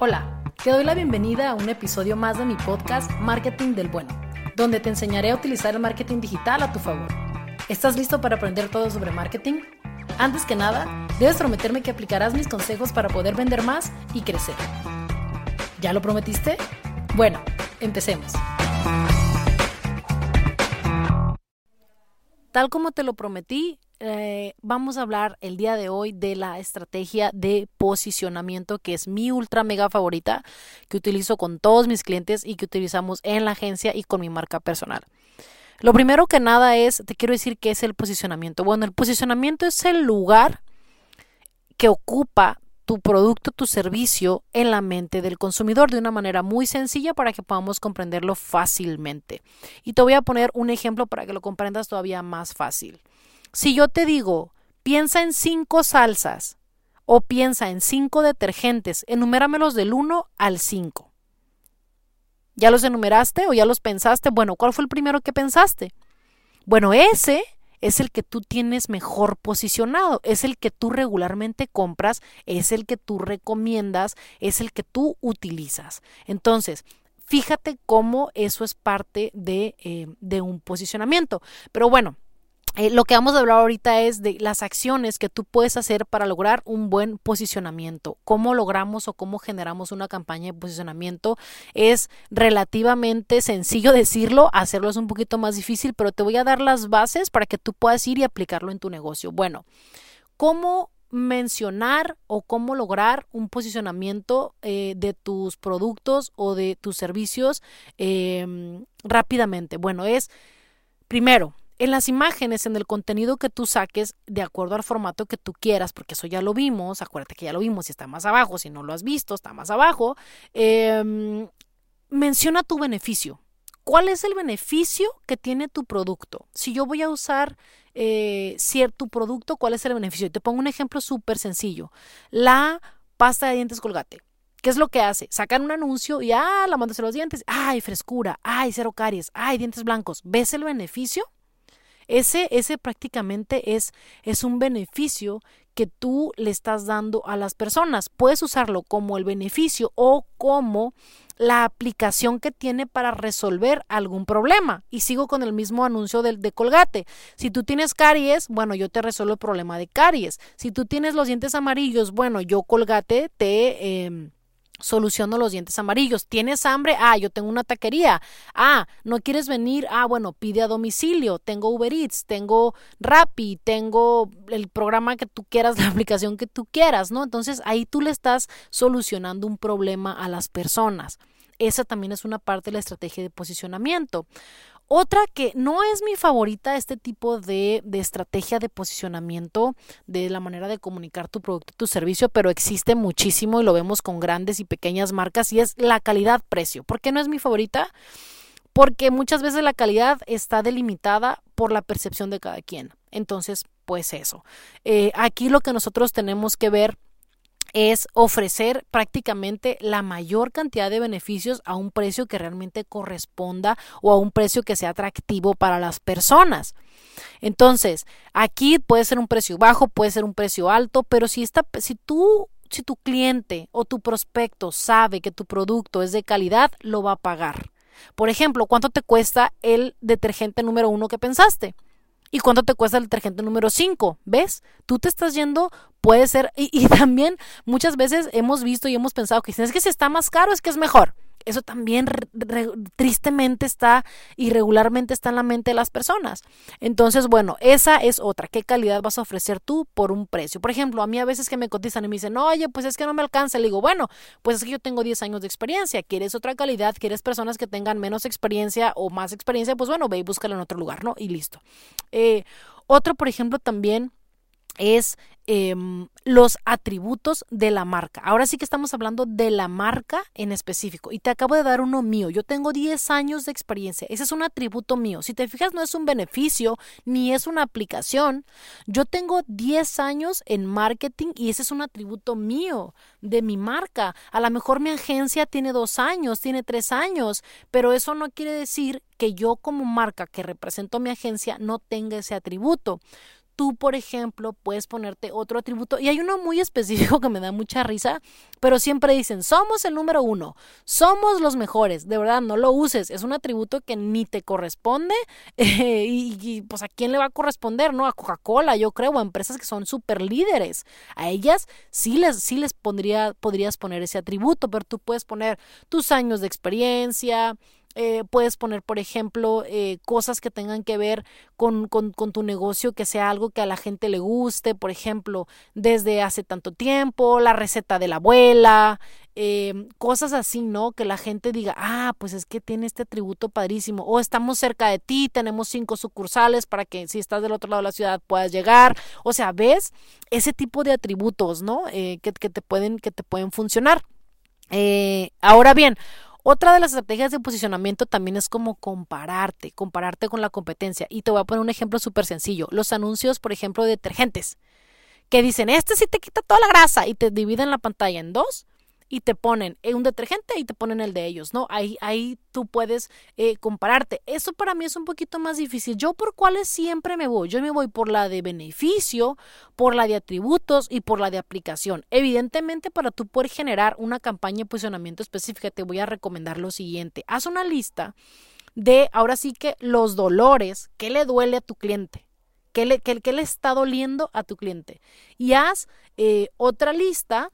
Hola, te doy la bienvenida a un episodio más de mi podcast Marketing del Bueno, donde te enseñaré a utilizar el marketing digital a tu favor. ¿Estás listo para aprender todo sobre marketing? Antes que nada, debes prometerme que aplicarás mis consejos para poder vender más y crecer. ¿Ya lo prometiste? Bueno, empecemos. Tal como te lo prometí, eh, vamos a hablar el día de hoy de la estrategia de posicionamiento, que es mi ultra mega favorita, que utilizo con todos mis clientes y que utilizamos en la agencia y con mi marca personal. Lo primero que nada es, te quiero decir qué es el posicionamiento. Bueno, el posicionamiento es el lugar que ocupa tu producto, tu servicio en la mente del consumidor de una manera muy sencilla para que podamos comprenderlo fácilmente. Y te voy a poner un ejemplo para que lo comprendas todavía más fácil. Si yo te digo, piensa en cinco salsas o piensa en cinco detergentes, enuméramelos del 1 al 5. ¿Ya los enumeraste o ya los pensaste? Bueno, ¿cuál fue el primero que pensaste? Bueno, ese es el que tú tienes mejor posicionado, es el que tú regularmente compras, es el que tú recomiendas, es el que tú utilizas. Entonces, fíjate cómo eso es parte de, eh, de un posicionamiento. Pero bueno, eh, lo que vamos a hablar ahorita es de las acciones que tú puedes hacer para lograr un buen posicionamiento. Cómo logramos o cómo generamos una campaña de posicionamiento es relativamente sencillo decirlo, hacerlo es un poquito más difícil, pero te voy a dar las bases para que tú puedas ir y aplicarlo en tu negocio. Bueno, ¿cómo mencionar o cómo lograr un posicionamiento eh, de tus productos o de tus servicios em, rápidamente? Bueno, es primero, en las imágenes, en el contenido que tú saques, de acuerdo al formato que tú quieras, porque eso ya lo vimos, acuérdate que ya lo vimos y está más abajo, si no lo has visto, está más abajo, em, menciona tu beneficio. ¿Cuál es el beneficio que tiene tu producto? Si yo voy a usar eh, cierto producto, ¿cuál es el beneficio? Te pongo un ejemplo súper sencillo. La pasta de dientes colgate. ¿Qué es lo que hace? Sacan un anuncio y, ah, la mandas a los dientes. Ay, frescura. Ay, cero caries. Ay, dientes blancos. ¿Ves el beneficio? Ese, ese prácticamente es, es un beneficio que tú le estás dando a las personas. Puedes usarlo como el beneficio o como la aplicación que tiene para resolver algún problema. Y sigo con el mismo anuncio del de Colgate. Si tú tienes caries, bueno, yo te resuelvo el problema de caries. Si tú tienes los dientes amarillos, bueno, yo Colgate te... Eh, soluciono los dientes amarillos. ¿Tienes hambre? Ah, yo tengo una taquería. Ah, ¿no quieres venir? Ah, bueno, pide a domicilio. Tengo Uber Eats, tengo Rappi, tengo el programa que tú quieras, la aplicación que tú quieras, ¿no? Entonces ahí tú le estás solucionando un problema a las personas. Esa también es una parte de la estrategia de posicionamiento. Otra que no es mi favorita, este tipo de, de, estrategia de posicionamiento, de la manera de comunicar tu producto, tu servicio, pero existe muchísimo y lo vemos con grandes y pequeñas marcas y es la calidad-precio. ¿Por qué no es mi favorita? Porque muchas veces la calidad está delimitada por la percepción de cada quien. Entonces, pues eso. Eh, aquí lo que nosotros tenemos que ver es ofrecer prácticamente la mayor cantidad de beneficios a un precio que realmente corresponda o a un precio que sea atractivo para las personas. Entonces, aquí puede ser un precio bajo, puede ser un precio alto, pero si, está, si tú si tu cliente o tu prospecto sabe que tu producto es de calidad, lo va a pagar. Por ejemplo, ¿cuánto te cuesta el detergente número uno que pensaste? ¿Y cuánto te cuesta el detergente número 5? ¿Ves? Tú te estás yendo, puede ser, y, y, también muchas veces hemos visto y hemos pensado que es que si está más caro es que es mejor eso también tristemente está y regularmente está en la mente de las personas. Entonces, bueno, esa es otra. ¿Qué calidad vas a ofrecer tú por un precio? Por ejemplo, a mí a veces que me cotizan y me dicen, oye, pues es que no me alcanza. Le digo, bueno, pues es que yo tengo 10 años de experiencia. ¿Quieres otra calidad? ¿Quieres personas que tengan menos experiencia o más experiencia? Pues bueno, ve y búscala en otro lugar, ¿no? Y listo. Eh, otro, por ejemplo, también es em, los atributos de la marca. Ahora sí que estamos hablando de la marca en específico. Y te acabo de dar uno mío. Yo tengo 10 años de experiencia. Ese es un atributo mío. Si te fijas, no es un beneficio ni es una aplicación. Yo tengo 10 años en marketing y ese es un atributo mío de mi marca. A lo mejor mi agencia tiene dos años, tiene tres años, pero eso no quiere decir que yo como marca que represento mi agencia no tenga ese atributo tú, por ejemplo, puedes ponerte otro atributo. Y hay uno muy específico que me da mucha risa, pero siempre dicen, somos el número uno, somos los mejores. De verdad, no lo uses. Es un atributo que ni te corresponde. y, pues a quién le va a corresponder, ¿no? A Coca-Cola, yo creo, a empresas que son súper líderes. A ellas sí les, sí les pondría, podrías poner ese atributo, pero tú puedes poner tus años de experiencia, eh, puedes poner, por ejemplo, eh, cosas que tengan que ver con, con, tu negocio, que sea algo que a la gente le guste, por ejemplo, desde hace tanto tiempo, la receta de la abuela, eh, cosas así, ¿no? Que la gente diga, ah, pues es que tiene este atributo padrísimo, o estamos cerca de ti, tenemos cinco sucursales para que si estás del otro lado de la ciudad puedas llegar, o sea, ves ese tipo de atributos, ¿no? que, que, te pueden, que te pueden funcionar. ahora bien, otra de las estrategias de posicionamiento también es como compararte, compararte con la competencia. Y te voy a poner un ejemplo súper sencillo. Los anuncios, por ejemplo, de detergentes, que dicen, este sí te quita toda la grasa y te dividen la pantalla en dos y te ponen un detergente y te ponen el de ellos, ¿no? Ahí, ahí tú puedes eh, compararte. Eso para mí es un poquito más difícil. Yo por cuáles siempre me voy. Yo me voy por la de beneficio, por la de atributos y por la de aplicación. Evidentemente, para tú poder generar una campaña de posicionamiento específica, te voy a recomendar lo siguiente. Haz una lista de, ahora sí que, los dolores, qué le duele a tu cliente. ¿Qué le, le está doliendo a tu cliente? Y haz eh, otra lista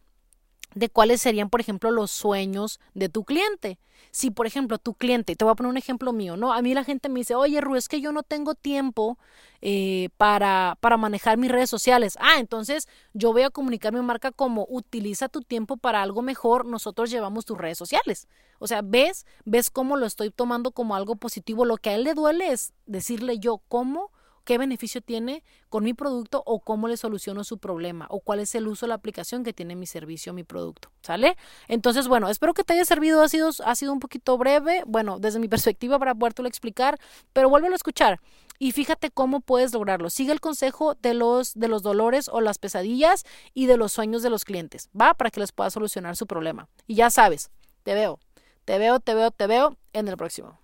de cuáles serían, por ejemplo, los sueños de tu cliente. Si, por ejemplo, tu cliente, te voy a poner un ejemplo mío, ¿no? A mí la gente me dice, oye, Ru, es que yo no tengo tiempo eh, para, para manejar mis redes sociales. Ah, entonces yo voy a comunicar mi marca como utiliza tu tiempo para algo mejor, nosotros llevamos tus redes sociales. O sea, ves, ves cómo lo estoy tomando como algo positivo. Lo que a él le duele es decirle yo cómo qué beneficio tiene con mi producto o cómo le soluciono su problema o cuál es el uso de la aplicación que tiene mi servicio mi producto. ¿Sale? Entonces, bueno, espero que te haya servido. Ha sido, ha sido un poquito breve, bueno, desde mi perspectiva para podértelo explicar, pero vuélvelo a escuchar y fíjate cómo puedes lograrlo. Sigue el consejo de los, de los dolores o las pesadillas y de los sueños de los clientes, ¿va? Para que les pueda solucionar su problema. Y ya sabes, te veo, te veo, te veo, te veo en el próximo.